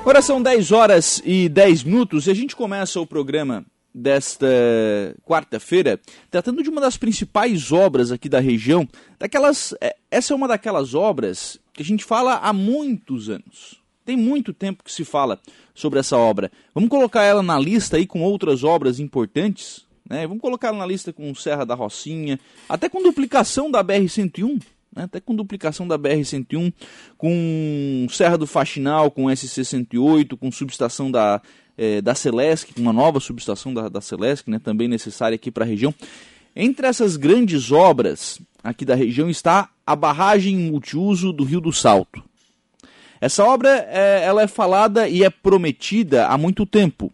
Agora são 10 horas e 10 minutos e a gente começa o programa desta quarta-feira tratando de uma das principais obras aqui da região. Daquelas, é, essa é uma daquelas obras que a gente fala há muitos anos. Tem muito tempo que se fala sobre essa obra. Vamos colocar ela na lista aí com outras obras importantes. Né? Vamos colocar ela na lista com Serra da Rocinha, até com duplicação da BR-101 né? até com duplicação da BR-101, com Serra do Faxinal, com SC-108, com subestação da, é, da Celesc, uma nova subestação da, da Celesc, né? também necessária aqui para a região. Entre essas grandes obras aqui da região está a barragem multiuso do Rio do Salto. Essa obra é, ela é falada e é prometida há muito tempo.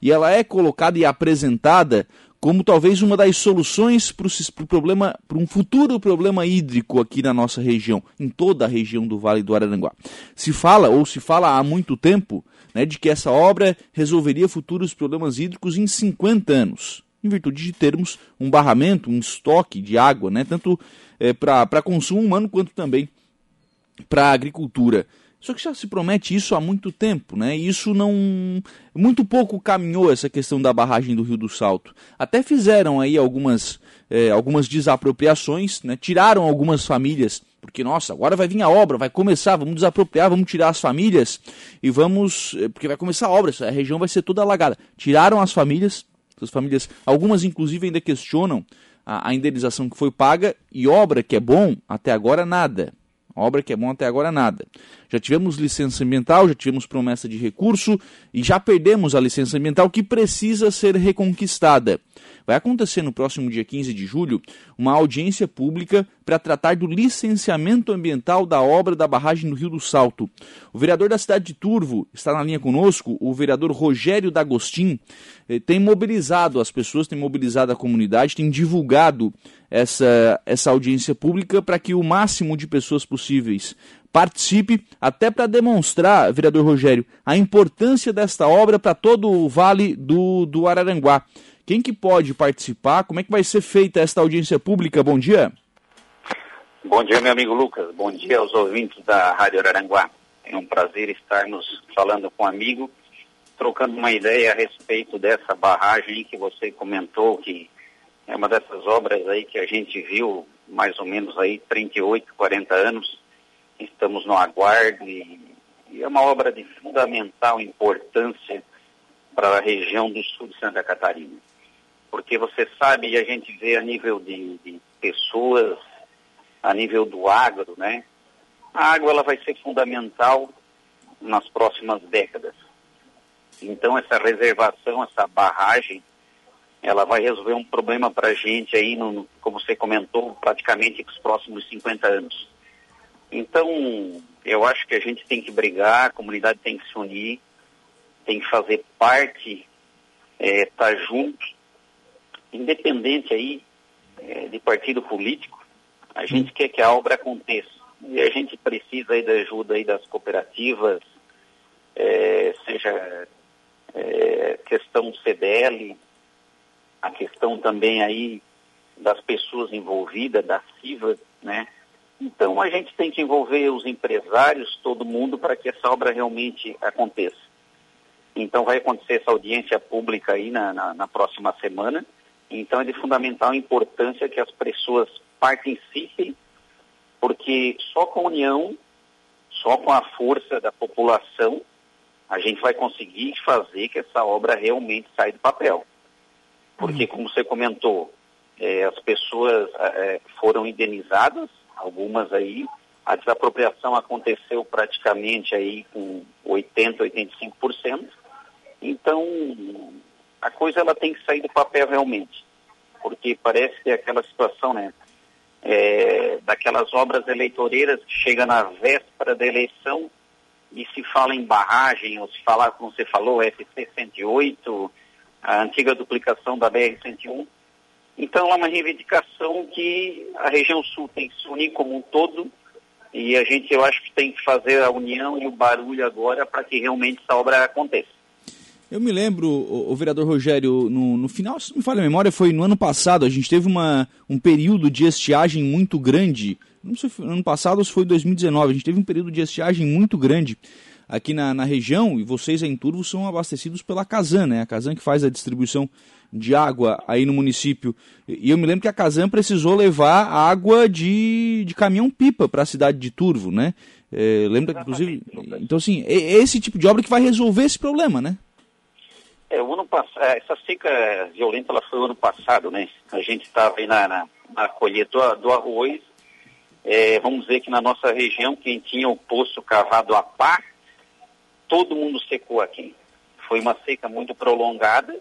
E ela é colocada e apresentada como talvez uma das soluções para o problema, para um futuro problema hídrico aqui na nossa região, em toda a região do Vale do Araranguá. Se fala, ou se fala há muito tempo, né, de que essa obra resolveria futuros problemas hídricos em 50 anos, em virtude de termos um barramento, um estoque de água, né, tanto é, para consumo humano quanto também para a agricultura. Só que já se promete isso há muito tempo, né? Isso não. Muito pouco caminhou essa questão da barragem do Rio do Salto. Até fizeram aí algumas, é, algumas desapropriações, né? Tiraram algumas famílias, porque, nossa, agora vai vir a obra, vai começar, vamos desapropriar, vamos tirar as famílias e vamos. É, porque vai começar a obra, a região vai ser toda alagada. Tiraram as famílias, as famílias, algumas inclusive ainda questionam a, a indenização que foi paga e obra que é bom, até agora nada. Obra que é bom até agora nada. Já tivemos licença ambiental, já tivemos promessa de recurso e já perdemos a licença ambiental que precisa ser reconquistada. Vai acontecer no próximo dia 15 de julho uma audiência pública para tratar do licenciamento ambiental da obra da barragem do Rio do Salto. O vereador da cidade de Turvo está na linha conosco, o vereador Rogério D'Agostin, eh, tem mobilizado as pessoas, tem mobilizado a comunidade, tem divulgado essa, essa audiência pública para que o máximo de pessoas possíveis participe, até para demonstrar, vereador Rogério, a importância desta obra para todo o Vale do, do Araranguá. Quem que pode participar? Como é que vai ser feita esta audiência pública? Bom dia. Bom dia, meu amigo Lucas. Bom dia aos ouvintes da Rádio Araranguá. É um prazer estarmos falando com um amigo, trocando uma ideia a respeito dessa barragem que você comentou, que é uma dessas obras aí que a gente viu mais ou menos aí 38, 40 anos. Estamos no aguardo e, e é uma obra de fundamental importância para a região do sul de Santa Catarina porque você sabe e a gente vê a nível de, de pessoas, a nível do agro, né? A água ela vai ser fundamental nas próximas décadas. Então essa reservação, essa barragem, ela vai resolver um problema para a gente aí, no, como você comentou, praticamente nos próximos 50 anos. Então, eu acho que a gente tem que brigar, a comunidade tem que se unir, tem que fazer parte, estar é, tá junto independente aí é, de partido político, a gente quer que a obra aconteça. E a gente precisa aí da ajuda aí das cooperativas, é, seja é, questão CDL, a questão também aí das pessoas envolvidas, da CIVA, né? Então a gente tem que envolver os empresários, todo mundo, para que essa obra realmente aconteça. Então vai acontecer essa audiência pública aí na, na, na próxima semana. Então é de fundamental importância que as pessoas participem, porque só com a união, só com a força da população, a gente vai conseguir fazer que essa obra realmente saia do papel. Porque, como você comentou, é, as pessoas é, foram indenizadas, algumas aí, a desapropriação aconteceu praticamente aí com 80%, 85%. Então, a coisa ela tem que sair do papel realmente, porque parece que aquela situação, né, é, daquelas obras eleitoreiras que chega na véspera da eleição e se fala em barragem, ou se fala, como você falou, FC-108, a antiga duplicação da BR-101. Então, é uma reivindicação que a região sul tem que se unir como um todo e a gente, eu acho que tem que fazer a união e o barulho agora para que realmente essa obra aconteça. Eu me lembro, o, o vereador Rogério, no, no, final, se não me falha a memória, foi no ano passado, a gente teve uma, um período de estiagem muito grande. Não sei se foi no ano passado ou se foi 2019, a gente teve um período de estiagem muito grande aqui na, na região, e vocês em Turvo são abastecidos pela Casan, né? A Casan que faz a distribuição de água aí no município. E eu me lembro que a Casan precisou levar água de, de caminhão-pipa para a cidade de Turvo, né? É, lembra que, inclusive. Então, assim, é esse tipo de obra que vai resolver esse problema, né? É, o ano passado, é, essa seca violenta ela foi o ano passado, né? A gente estava aí na, na, na colheita do, do arroz. É, vamos dizer que na nossa região, quem tinha o poço cavado a par, todo mundo secou aqui. Foi uma seca muito prolongada.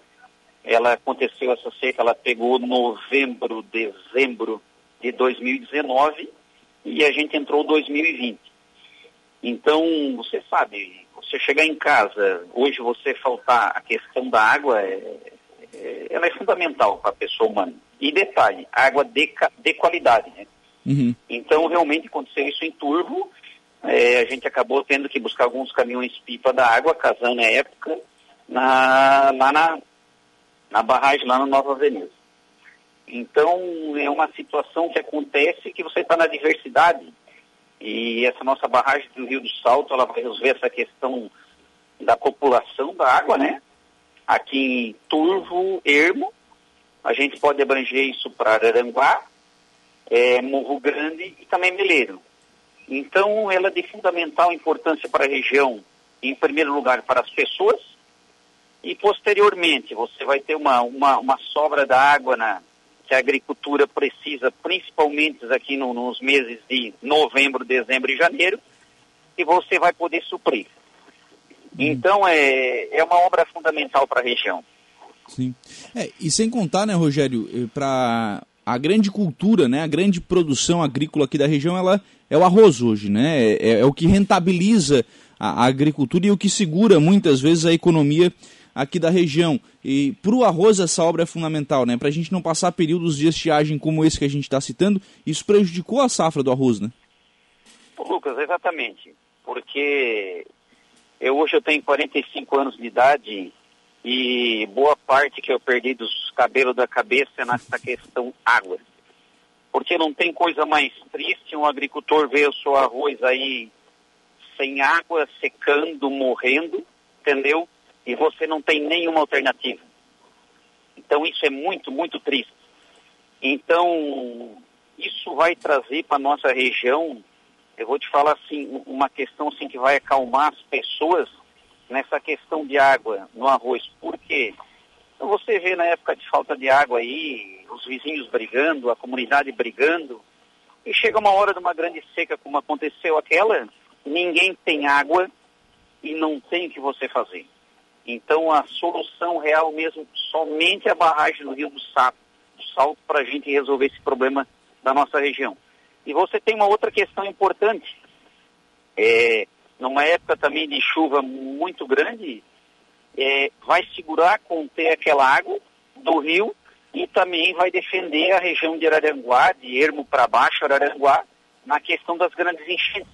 Ela aconteceu, essa seca, ela pegou novembro, dezembro de 2019 e a gente entrou 2020. Então, você sabe, você chegar em casa, hoje você faltar a questão da água, é, é, ela é fundamental para a pessoa humana. E detalhe, água de, de qualidade, né? Uhum. Então, realmente aconteceu isso em Turvo, é, a gente acabou tendo que buscar alguns caminhões pipa da água, casando na época, na, lá na, na barragem, lá na Nova Veneza. Então, é uma situação que acontece que você está na diversidade, e essa nossa barragem do Rio do Salto, ela vai resolver essa questão da população da água, né? Aqui em Turvo, Ermo, a gente pode abranger isso para Aranguá, é, Morro Grande e também Meleiro. Então, ela é de fundamental importância para a região, em primeiro lugar, para as pessoas, e posteriormente você vai ter uma, uma, uma sobra da água na, que a agricultura precisa, principalmente aqui no, nos meses de novembro, dezembro e janeiro, e você vai poder suprir. Hum. Então é, é uma obra fundamental para a região. Sim. É, e sem contar, né, Rogério, eh, para a grande cultura, né, a grande produção agrícola aqui da região, ela é o arroz hoje, né? É, é o que rentabiliza a, a agricultura e o que segura muitas vezes a economia aqui da região. E para o arroz essa obra é fundamental, né? Para a gente não passar períodos de estiagem como esse que a gente está citando, isso prejudicou a safra do arroz, né? Lucas, exatamente. Porque eu hoje eu tenho 45 anos de idade e boa parte que eu perdi dos cabelos da cabeça é nessa questão água. Porque não tem coisa mais triste um agricultor ver o seu arroz aí sem água, secando, morrendo, entendeu? E você não tem nenhuma alternativa. Então isso é muito, muito triste. Então, isso vai trazer para a nossa região, eu vou te falar assim, uma questão assim que vai acalmar as pessoas nessa questão de água no arroz. Por quê? Então você vê na época de falta de água aí, os vizinhos brigando, a comunidade brigando, e chega uma hora de uma grande seca como aconteceu aquela, ninguém tem água e não tem o que você fazer. Então a solução real mesmo somente a barragem do Rio do Salto, Salto para a gente resolver esse problema da nossa região. E você tem uma outra questão importante. É, numa época também de chuva muito grande, é, vai segurar, conter aquela água do rio e também vai defender a região de Araranguá, de Ermo para baixo, Araranguá, na questão das grandes enchentes.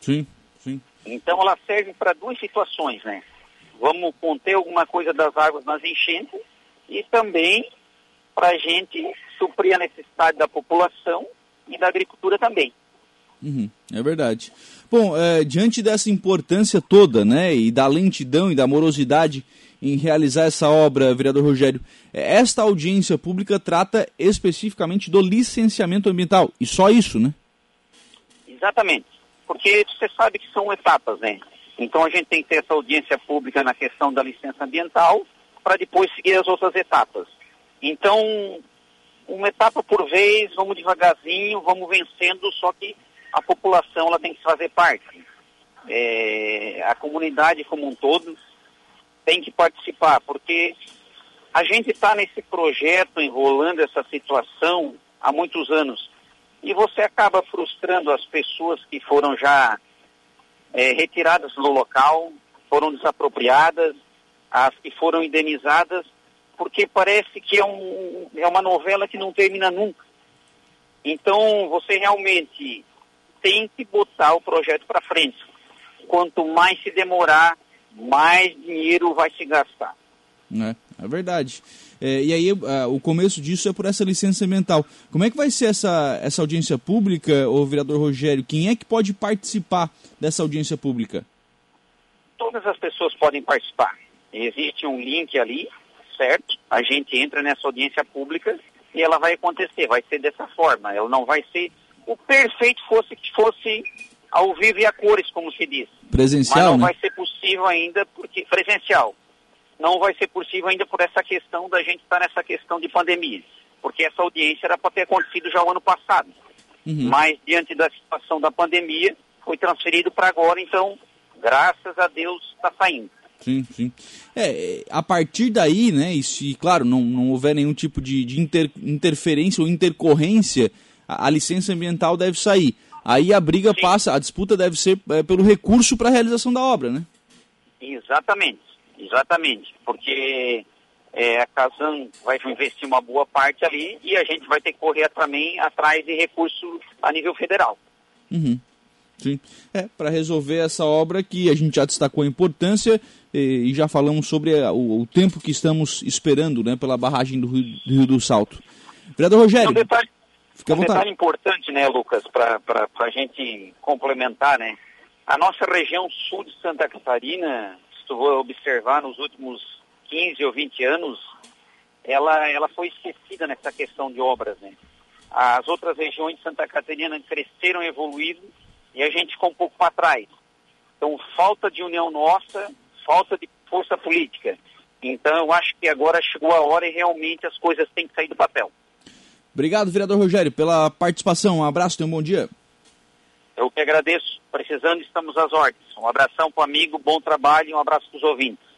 Sim, sim. Então ela serve para duas situações, né? Vamos conter alguma coisa das águas nas enchentes e também para a gente suprir a necessidade da população e da agricultura também. Uhum, é verdade. Bom, é, diante dessa importância toda, né, e da lentidão e da morosidade em realizar essa obra, vereador Rogério, é, esta audiência pública trata especificamente do licenciamento ambiental, e só isso, né? Exatamente, porque você sabe que são etapas, né? Então a gente tem que ter essa audiência pública na questão da licença ambiental para depois seguir as outras etapas. Então, uma etapa por vez, vamos devagarzinho, vamos vencendo, só que a população ela tem que fazer parte. É, a comunidade como um todo tem que participar, porque a gente está nesse projeto enrolando essa situação há muitos anos e você acaba frustrando as pessoas que foram já é, retiradas do local, foram desapropriadas, as que foram indenizadas, porque parece que é, um, é uma novela que não termina nunca. Então, você realmente tem que botar o projeto para frente. Quanto mais se demorar, mais dinheiro vai se gastar. É, é verdade. É, e aí uh, o começo disso é por essa licença ambiental. Como é que vai ser essa, essa audiência pública, o vereador Rogério? Quem é que pode participar dessa audiência pública? todas as pessoas podem participar. Existe um link ali, certo? A gente entra nessa audiência pública e ela vai acontecer, vai ser dessa forma. Ela não vai ser o perfeito fosse que fosse ao vivo e a cores, como se diz. Presencial, Mas não né? vai ser possível ainda porque presencial. Não vai ser possível ainda por essa questão da gente estar nessa questão de pandemia, porque essa audiência era para ter acontecido já o ano passado. Uhum. Mas diante da situação da pandemia, foi transferido para agora, então, graças a Deus, está saindo. Sim, sim. É, a partir daí, né, e se, claro, não, não houver nenhum tipo de, de inter, interferência ou intercorrência, a, a, licença ambiental deve sair. Aí a briga sim. passa, a disputa deve ser é, pelo recurso para a realização da obra, né? Exatamente, exatamente. Porque é, a Casan vai investir uma boa parte ali e a gente vai ter que correr também atrás de recurso a nível federal. Uhum. Sim. É, para resolver essa obra que a gente já destacou a importância e, e já falamos sobre a, o, o, tempo que estamos esperando né, pela barragem do Rio do, Rio do Salto. Vereador Rogério, um detalhe, fica à um detalhe importante, né, Lucas, para a gente complementar, né? A nossa região sul de Santa Catarina, for observar nos últimos 15 ou 20 anos, ela, ela foi esquecida nessa questão de obras, né? As outras regiões de Santa Catarina cresceram, evoluíram, e a gente ficou um pouco para trás. Então, falta de união nossa, falta de força política. Então, eu acho que agora chegou a hora e realmente as coisas têm que sair do papel. Obrigado, vereador Rogério, pela participação. Um abraço, tenha um bom dia. Eu que agradeço. Precisando, estamos às ordens. Um abração para o amigo, bom trabalho e um abraço para os ouvintes.